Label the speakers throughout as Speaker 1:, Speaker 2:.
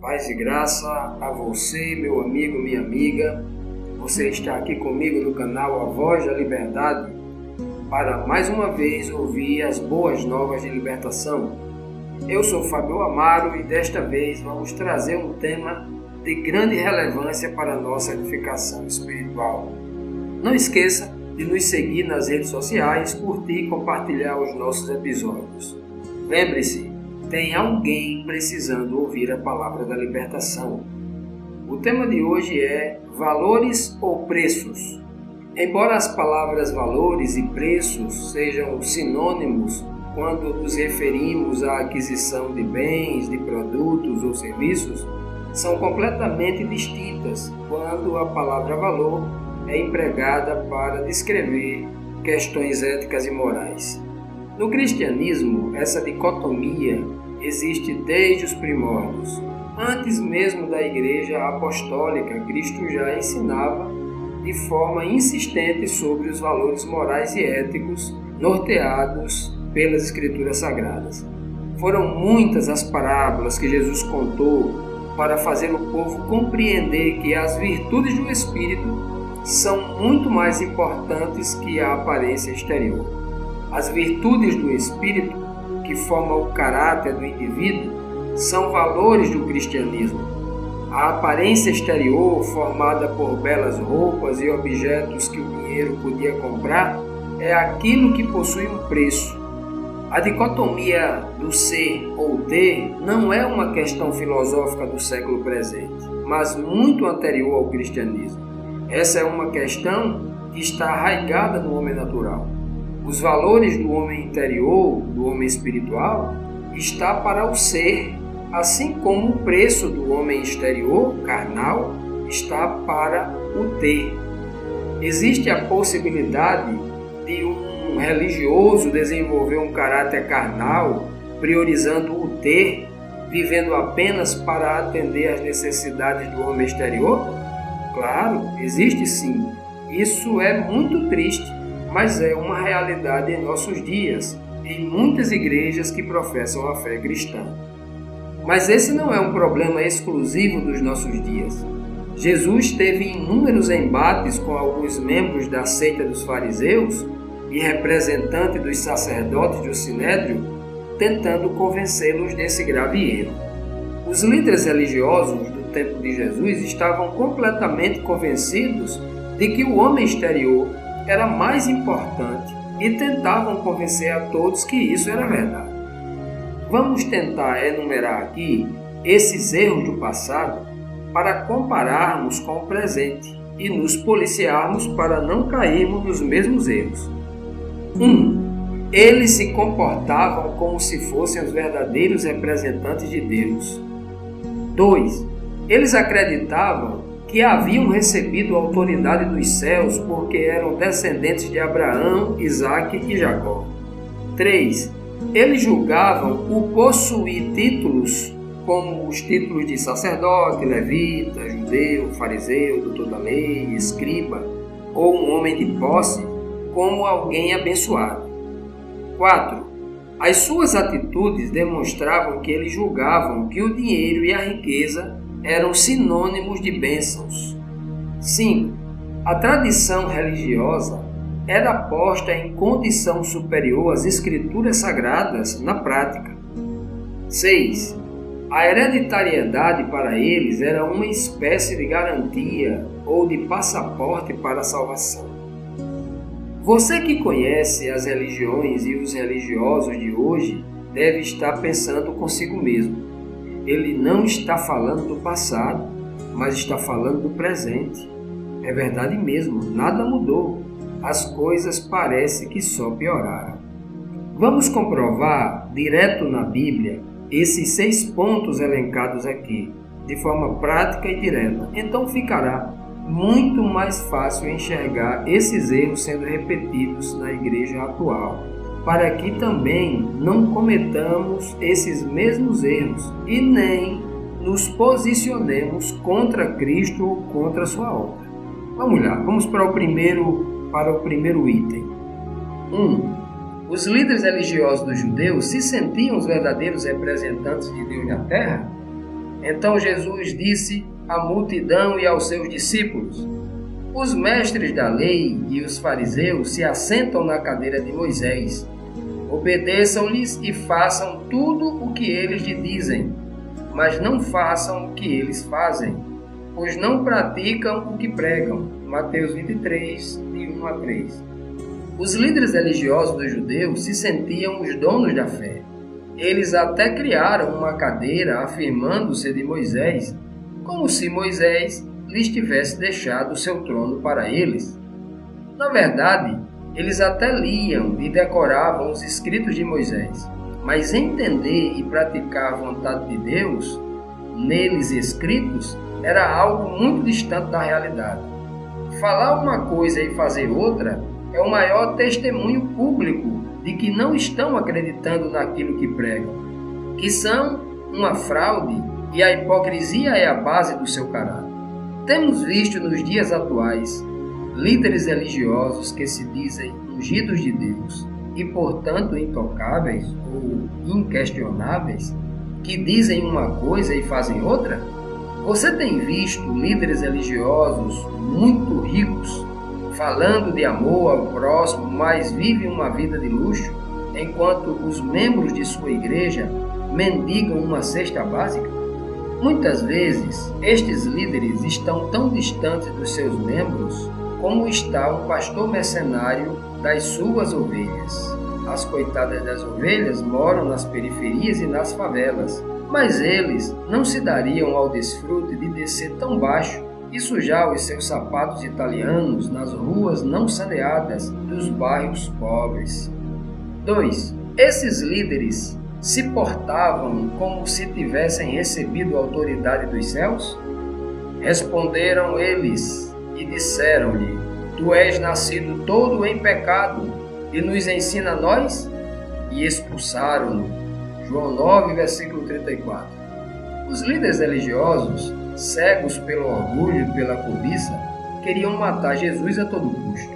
Speaker 1: Paz e graça a você, meu amigo, minha amiga. Você está aqui comigo no canal A Voz da Liberdade para mais uma vez ouvir as boas novas de libertação. Eu sou Fabio Amaro e desta vez vamos trazer um tema de grande relevância para a nossa edificação espiritual. Não esqueça de nos seguir nas redes sociais, curtir e compartilhar os nossos episódios. Lembre-se, tem alguém precisando ouvir a palavra da libertação. O tema de hoje é valores ou preços. Embora as palavras valores e preços sejam sinônimos quando nos referimos à aquisição de bens, de produtos ou serviços, são completamente distintas quando a palavra valor é empregada para descrever questões éticas e morais. No cristianismo, essa dicotomia existe desde os primórdios. Antes mesmo da Igreja Apostólica, Cristo já ensinava de forma insistente sobre os valores morais e éticos norteados pelas Escrituras Sagradas. Foram muitas as parábolas que Jesus contou para fazer o povo compreender que as virtudes do Espírito são muito mais importantes que a aparência exterior. As virtudes do espírito, que formam o caráter do indivíduo, são valores do cristianismo. A aparência exterior, formada por belas roupas e objetos que o dinheiro podia comprar, é aquilo que possui um preço. A dicotomia do ser ou ter não é uma questão filosófica do século presente, mas muito anterior ao cristianismo. Essa é uma questão que está arraigada no homem natural. Os valores do homem interior, do homem espiritual, está para o ser, assim como o preço do homem exterior, carnal, está para o ter. Existe a possibilidade de um religioso desenvolver um caráter carnal, priorizando o ter, vivendo apenas para atender às necessidades do homem exterior? Claro, existe sim. Isso é muito triste mas é uma realidade em nossos dias, em muitas igrejas que professam a fé cristã. Mas esse não é um problema exclusivo dos nossos dias. Jesus teve inúmeros embates com alguns membros da seita dos fariseus e representante dos sacerdotes do Sinédrio, tentando convencê-los desse grave erro. Os líderes religiosos do tempo de Jesus estavam completamente convencidos de que o homem exterior era mais importante e tentavam convencer a todos que isso era verdade. Vamos tentar enumerar aqui esses erros do passado para compararmos com o presente e nos policiarmos para não cairmos nos mesmos erros. 1. Um, eles se comportavam como se fossem os verdadeiros representantes de Deus. 2. Eles acreditavam que haviam recebido a autoridade dos céus porque eram descendentes de Abraão, Isaque e Jacó. 3. Eles julgavam o possuir títulos como os títulos de sacerdote, levita, judeu, fariseu, doutor da lei, escriba ou um homem de posse como alguém abençoado. 4. As suas atitudes demonstravam que eles julgavam que o dinheiro e a riqueza eram sinônimos de bênçãos. 5. A tradição religiosa era posta em condição superior às escrituras sagradas na prática. 6. A hereditariedade para eles era uma espécie de garantia ou de passaporte para a salvação. Você que conhece as religiões e os religiosos de hoje deve estar pensando consigo mesmo ele não está falando do passado, mas está falando do presente. É verdade mesmo, nada mudou. As coisas parecem que só pioraram. Vamos comprovar direto na Bíblia esses seis pontos elencados aqui, de forma prática e direta. Então ficará muito mais fácil enxergar esses erros sendo repetidos na igreja atual para que também não cometamos esses mesmos erros e nem nos posicionemos contra Cristo ou contra sua obra. Vamos lá, vamos para o primeiro para o primeiro item. 1. Um, os líderes religiosos dos judeus se sentiam os verdadeiros representantes de Deus na terra? Então Jesus disse à multidão e aos seus discípulos: Os mestres da lei e os fariseus se assentam na cadeira de Moisés. Obedeçam-lhes e façam tudo o que eles lhe dizem, mas não façam o que eles fazem, pois não praticam o que pregam. Mateus 23, de 1 a 3. Os líderes religiosos dos judeus se sentiam os donos da fé. Eles até criaram uma cadeira afirmando-se de Moisés, como se Moisés lhes tivesse deixado o seu trono para eles. Na verdade, eles até liam e decoravam os escritos de Moisés, mas entender e praticar a vontade de Deus, neles escritos, era algo muito distante da realidade. Falar uma coisa e fazer outra é o maior testemunho público de que não estão acreditando naquilo que pregam, que são uma fraude e a hipocrisia é a base do seu caráter. Temos visto nos dias atuais líderes religiosos que se dizem ungidos de Deus e, portanto, intocáveis ou inquestionáveis, que dizem uma coisa e fazem outra? Você tem visto líderes religiosos muito ricos falando de amor ao próximo, mas vivem uma vida de luxo, enquanto os membros de sua igreja mendigam uma cesta básica? Muitas vezes, estes líderes estão tão distantes dos seus membros como está um pastor mercenário das suas ovelhas. As coitadas das ovelhas moram nas periferias e nas favelas, mas eles não se dariam ao desfrute de descer tão baixo e sujar os seus sapatos italianos nas ruas não saneadas dos bairros pobres. 2. Esses líderes se portavam como se tivessem recebido a autoridade dos céus? Responderam eles e disseram-lhe: Tu és nascido todo em pecado e nos ensina a nós? E expulsaram-no. João 9, versículo 34. Os líderes religiosos, cegos pelo orgulho e pela cobiça, queriam matar Jesus a todo custo.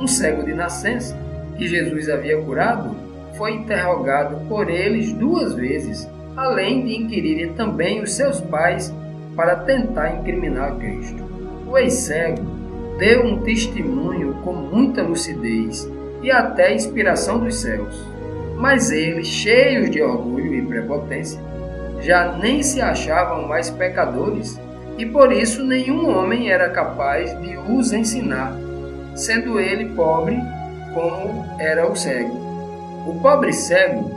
Speaker 1: Um cego de nascença, que Jesus havia curado, foi interrogado por eles duas vezes, além de inquirirem também os seus pais para tentar incriminar Cristo. O ex-cego deu um testemunho com muita lucidez e até inspiração dos céus. Mas eles, cheios de orgulho e prepotência, já nem se achavam mais pecadores e por isso nenhum homem era capaz de os ensinar, sendo ele pobre como era o cego. O pobre cego,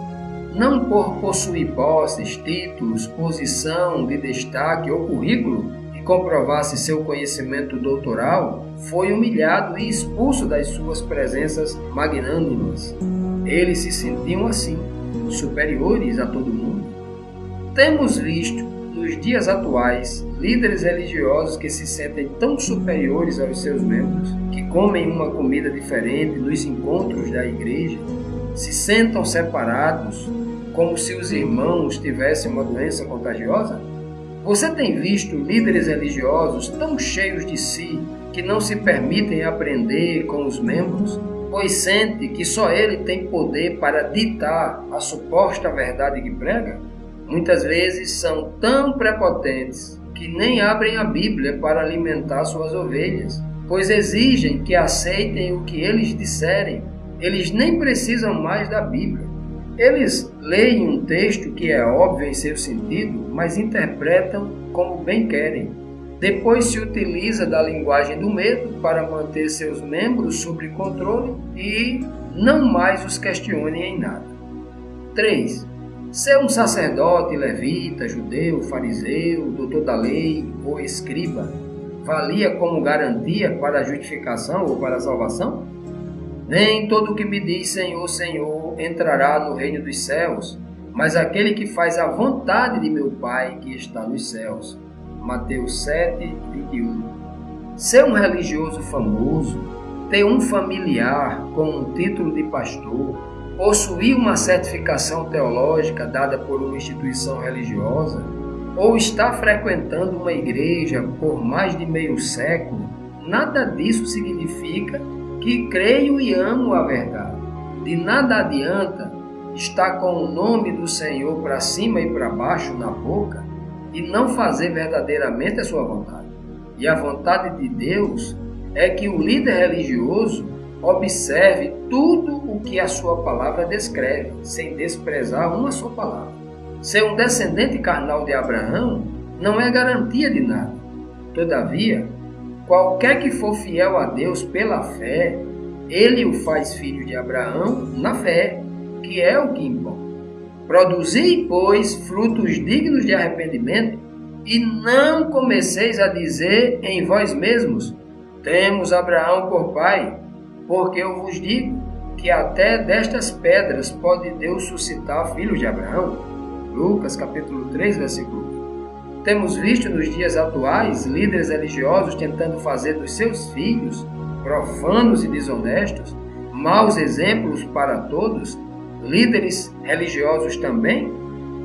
Speaker 1: não por possuir posses, títulos, posição de destaque ou currículo, comprovasse seu conhecimento doutoral, foi humilhado e expulso das suas presenças magnânimas. Eles se sentiam assim, superiores a todo mundo. Temos visto, nos dias atuais, líderes religiosos que se sentem tão superiores aos seus membros, que comem uma comida diferente nos encontros da igreja, se sentam separados, como se os irmãos tivessem uma doença contagiosa? Você tem visto líderes religiosos tão cheios de si que não se permitem aprender com os membros, pois sente que só ele tem poder para ditar a suposta verdade que prega? Muitas vezes são tão prepotentes que nem abrem a Bíblia para alimentar suas ovelhas, pois exigem que aceitem o que eles disserem. Eles nem precisam mais da Bíblia. Eles leem um texto que é óbvio em seu sentido, mas interpretam como bem querem. Depois se utiliza da linguagem do medo para manter seus membros sob controle e não mais os questione em nada. 3. Ser um sacerdote, levita, judeu, fariseu, doutor da lei ou escriba valia como garantia para a justificação ou para a salvação? Nem todo o que me diz Senhor, Senhor entrará no reino dos céus, mas aquele que faz a vontade de meu Pai que está nos céus. Mateus 7, 21. Ser um religioso famoso, ter um familiar com um título de pastor, possuir uma certificação teológica dada por uma instituição religiosa, ou estar frequentando uma igreja por mais de meio século, nada disso significa que creio e amo a verdade. De nada adianta estar com o nome do Senhor para cima e para baixo na boca e não fazer verdadeiramente a sua vontade. E a vontade de Deus é que o líder religioso observe tudo o que a sua palavra descreve, sem desprezar uma só palavra. Ser um descendente carnal de Abraão não é garantia de nada. Todavia, qualquer que for fiel a Deus pela fé, ele o faz filho de Abraão na fé, que é o que importa. Produzi, pois, frutos dignos de arrependimento, e não comeceis a dizer em vós mesmos: Temos Abraão por pai, porque eu vos digo que até destas pedras pode Deus suscitar filhos de Abraão. Lucas capítulo 3, versículo 1. Temos visto nos dias atuais líderes religiosos tentando fazer dos seus filhos, profanos e desonestos, maus exemplos para todos, líderes religiosos também,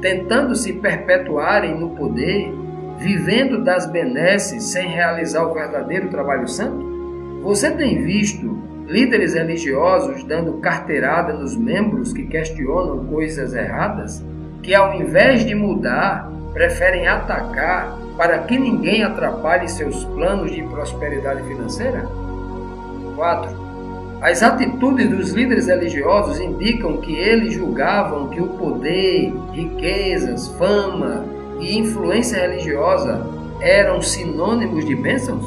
Speaker 1: tentando se perpetuarem no poder, vivendo das benesses sem realizar o verdadeiro trabalho santo? Você tem visto líderes religiosos dando carteirada nos membros que questionam coisas erradas, que ao invés de mudar, preferem atacar para que ninguém atrapalhe seus planos de prosperidade financeira? 4. As atitudes dos líderes religiosos indicam que eles julgavam que o poder, riquezas, fama e influência religiosa eram sinônimos de bênçãos?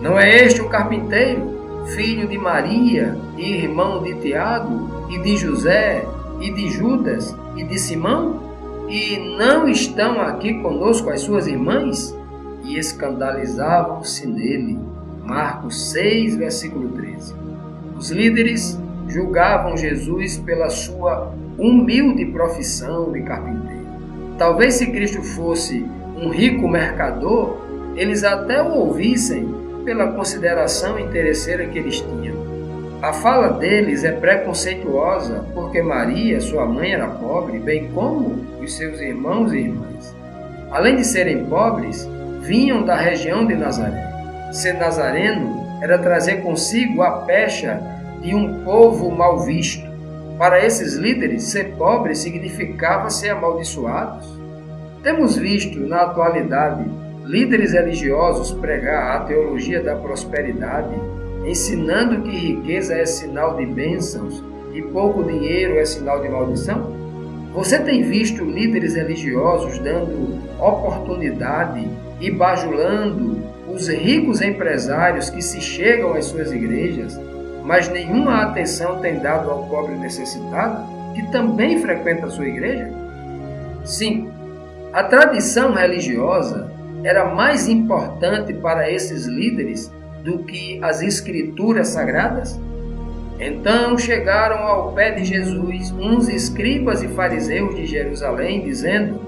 Speaker 1: Não é este o carpinteiro filho de Maria e irmão de Tiago e de José e de Judas e de Simão? E não estão aqui conosco as suas irmãs? E escandalizavam-se nele. Marcos 6, versículo 13. Os líderes julgavam Jesus pela sua humilde profissão de carpinteiro. Talvez se Cristo fosse um rico mercador, eles até o ouvissem pela consideração interesseira que eles tinham. A fala deles é preconceituosa porque Maria, sua mãe, era pobre, bem como os seus irmãos e irmãs. Além de serem pobres, vinham da região de Nazaré. Ser nazareno era trazer consigo a pecha de um povo mal visto. Para esses líderes, ser pobre significava ser amaldiçoados. Temos visto na atualidade líderes religiosos pregar a teologia da prosperidade, ensinando que riqueza é sinal de bênçãos e pouco dinheiro é sinal de maldição? Você tem visto líderes religiosos dando oportunidade e bajulando os ricos empresários que se chegam às suas igrejas, mas nenhuma atenção tem dado ao pobre necessitado que também frequenta a sua igreja? Sim, a tradição religiosa era mais importante para esses líderes do que as escrituras sagradas? Então chegaram ao pé de Jesus uns escribas e fariseus de Jerusalém, dizendo: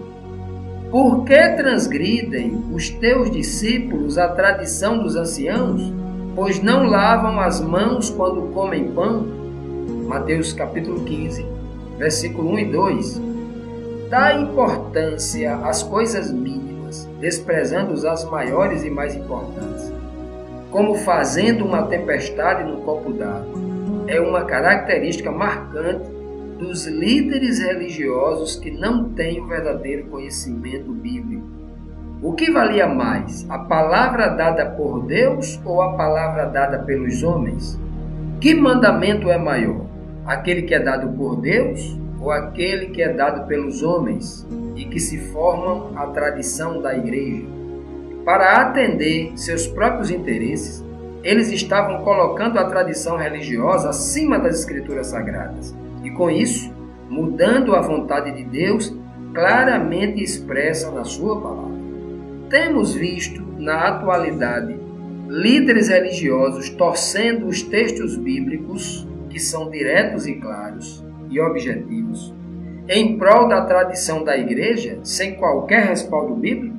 Speaker 1: Por que transgridem os teus discípulos a tradição dos anciãos, pois não lavam as mãos quando comem pão? Mateus capítulo 15, versículo 1 e 2. Dá importância às coisas mínimas desprezando as maiores e mais importantes. Como fazendo uma tempestade no copo d'água. É uma característica marcante dos líderes religiosos que não têm o verdadeiro conhecimento bíblico. O que valia mais, a palavra dada por Deus ou a palavra dada pelos homens? Que mandamento é maior? Aquele que é dado por Deus ou aquele que é dado pelos homens? e que se formam a tradição da igreja. Para atender seus próprios interesses, eles estavam colocando a tradição religiosa acima das escrituras sagradas e, com isso, mudando a vontade de Deus claramente expressa na Sua palavra. Temos visto, na atualidade, líderes religiosos torcendo os textos bíblicos, que são diretos e claros e objetivos, em prol da tradição da igreja, sem qualquer respaldo bíblico?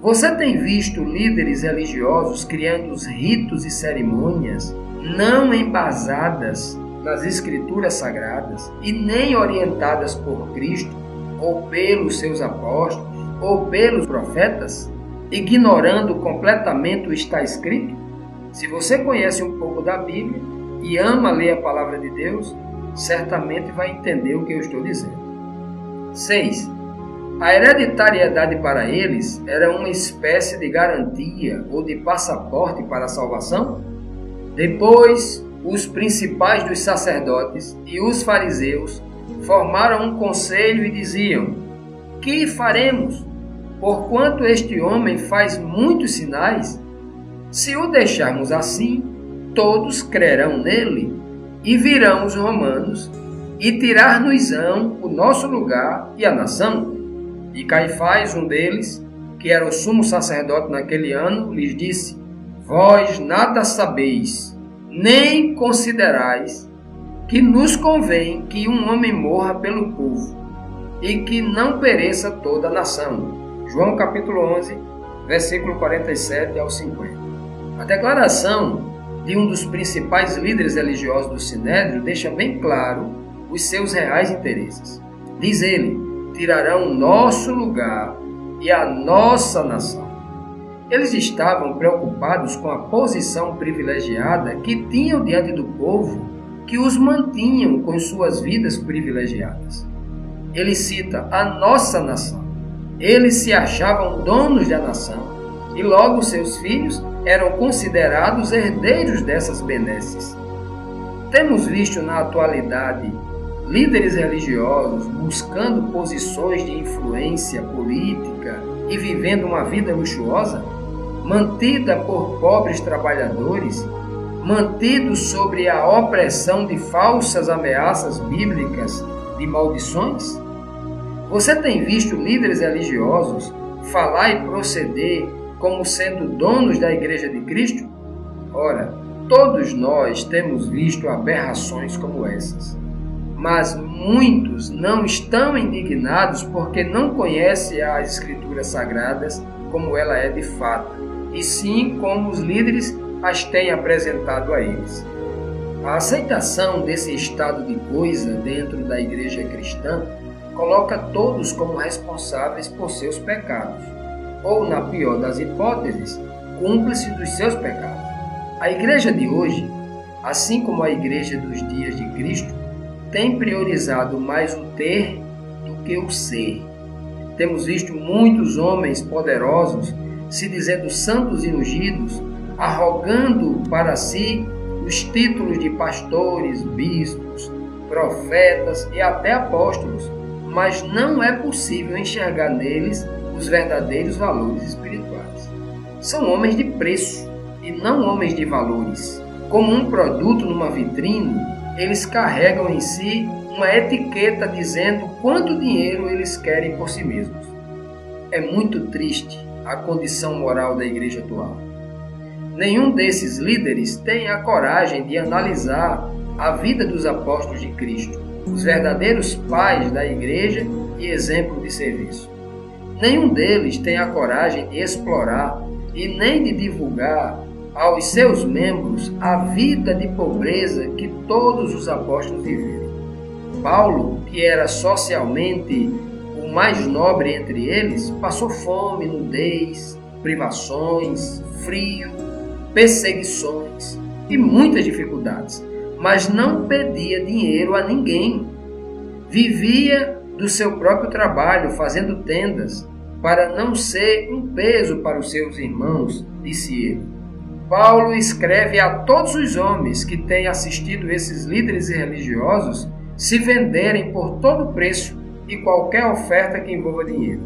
Speaker 1: Você tem visto líderes religiosos criando os ritos e cerimônias não embasadas nas escrituras sagradas e nem orientadas por Cristo ou pelos seus apóstolos ou pelos profetas, ignorando completamente o que está escrito? Se você conhece um pouco da Bíblia e ama ler a palavra de Deus, certamente vai entender o que eu estou dizendo. 6. A hereditariedade para eles era uma espécie de garantia ou de passaporte para a salvação? Depois, os principais dos sacerdotes e os fariseus formaram um conselho e diziam: Que faremos? Porquanto este homem faz muitos sinais, se o deixarmos assim, todos crerão nele e virão os romanos e tirar-nos-ão o nosso lugar e a nação. E Caifás, um deles, que era o sumo sacerdote naquele ano, lhes disse: Vós nada sabeis, nem considerais que nos convém que um homem morra pelo povo e que não pereça toda a nação. João capítulo 11, versículo 47 ao 50. A declaração de um dos principais líderes religiosos do Sinédrio deixa bem claro os seus reais interesses. Diz ele: tirarão nosso lugar e a nossa nação. Eles estavam preocupados com a posição privilegiada que tinham diante do povo que os mantinham com suas vidas privilegiadas. Ele cita a nossa nação. Eles se achavam donos da nação e logo seus filhos eram considerados herdeiros dessas benesses. Temos visto na atualidade líderes religiosos buscando posições de influência política e vivendo uma vida luxuosa, mantida por pobres trabalhadores, mantidos sobre a opressão de falsas ameaças bíblicas de maldições? Você tem visto líderes religiosos falar e proceder como sendo donos da Igreja de Cristo? Ora, todos nós temos visto aberrações como essas mas muitos não estão indignados porque não conhecem as Escrituras Sagradas como ela é de fato, e sim como os líderes as têm apresentado a eles. A aceitação desse estado de coisa dentro da igreja cristã coloca todos como responsáveis por seus pecados, ou, na pior das hipóteses, cúmplices dos seus pecados. A igreja de hoje, assim como a igreja dos dias de Cristo, tem priorizado mais o ter do que o ser. Temos visto muitos homens poderosos se dizendo santos e ungidos, arrogando para si os títulos de pastores, bispos, profetas e até apóstolos, mas não é possível enxergar neles os verdadeiros valores espirituais. São homens de preço e não homens de valores. Como um produto numa vitrine, eles carregam em si uma etiqueta dizendo quanto dinheiro eles querem por si mesmos. É muito triste a condição moral da igreja atual. Nenhum desses líderes tem a coragem de analisar a vida dos apóstolos de Cristo, os verdadeiros pais da igreja e exemplo de serviço. Nenhum deles tem a coragem de explorar e nem de divulgar aos seus membros a vida de pobreza que todos os apóstolos viveram. Paulo, que era socialmente o mais nobre entre eles, passou fome, nudez, privações, frio, perseguições e muitas dificuldades, mas não pedia dinheiro a ninguém. Vivia do seu próprio trabalho, fazendo tendas, para não ser um peso para os seus irmãos, disse ele. Paulo escreve a todos os homens que têm assistido esses líderes religiosos se venderem por todo preço e qualquer oferta que envolva dinheiro.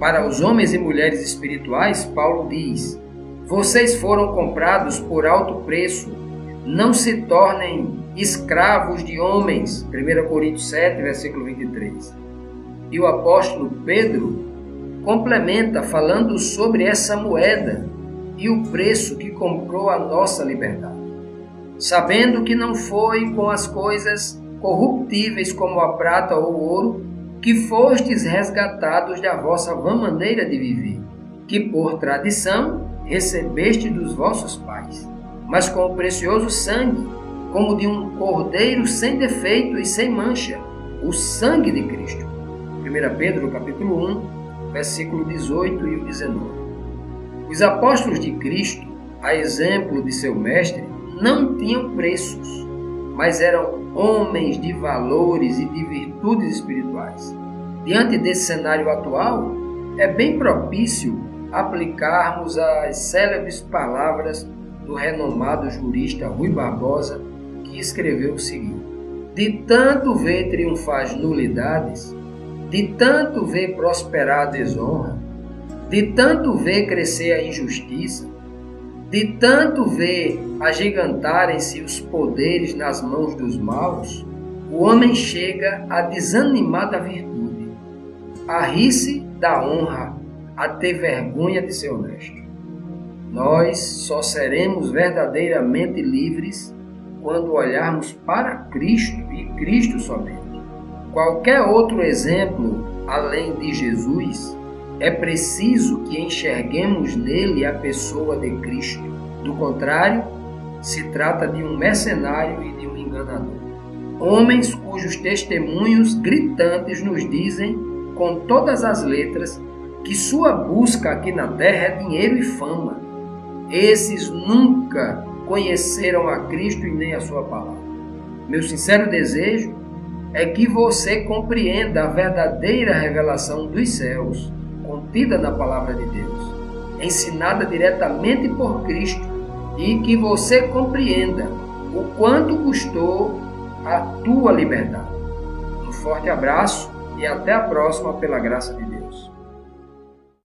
Speaker 1: Para os homens e mulheres espirituais, Paulo diz: Vocês foram comprados por alto preço, não se tornem escravos de homens. 1 Coríntios 7, versículo 23. E o apóstolo Pedro complementa falando sobre essa moeda e o preço que comprou a nossa liberdade. Sabendo que não foi com as coisas corruptíveis como a prata ou o ouro que fostes resgatados da vossa vã maneira de viver, que por tradição recebeste dos vossos pais, mas com o precioso sangue, como de um cordeiro sem defeito e sem mancha, o sangue de Cristo. 1 Pedro capítulo 1, versículo 18 e 19. Os apóstolos de Cristo, a exemplo de seu mestre, não tinham preços, mas eram homens de valores e de virtudes espirituais. Diante desse cenário atual, é bem propício aplicarmos as célebres palavras do renomado jurista Rui Barbosa, que escreveu o seguinte: De tanto ver triunfar nulidades, de tanto ver prosperar a desonra, de tanto ver crescer a injustiça, de tanto ver agigantarem-se os poderes nas mãos dos maus, o homem chega a desanimar da virtude, a rir-se da honra, a ter vergonha de ser honesto. Nós só seremos verdadeiramente livres quando olharmos para Cristo e Cristo somente. Qualquer outro exemplo além de Jesus é preciso que enxerguemos nele a pessoa de Cristo. Do contrário, se trata de um mercenário e de um enganador. Homens cujos testemunhos gritantes nos dizem, com todas as letras, que sua busca aqui na terra é dinheiro e fama. Esses nunca conheceram a Cristo e nem a sua palavra. Meu sincero desejo é que você compreenda a verdadeira revelação dos céus contida na palavra de Deus, ensinada diretamente por Cristo, e que você compreenda o quanto custou a tua liberdade. Um forte abraço e até a próxima, pela graça de Deus.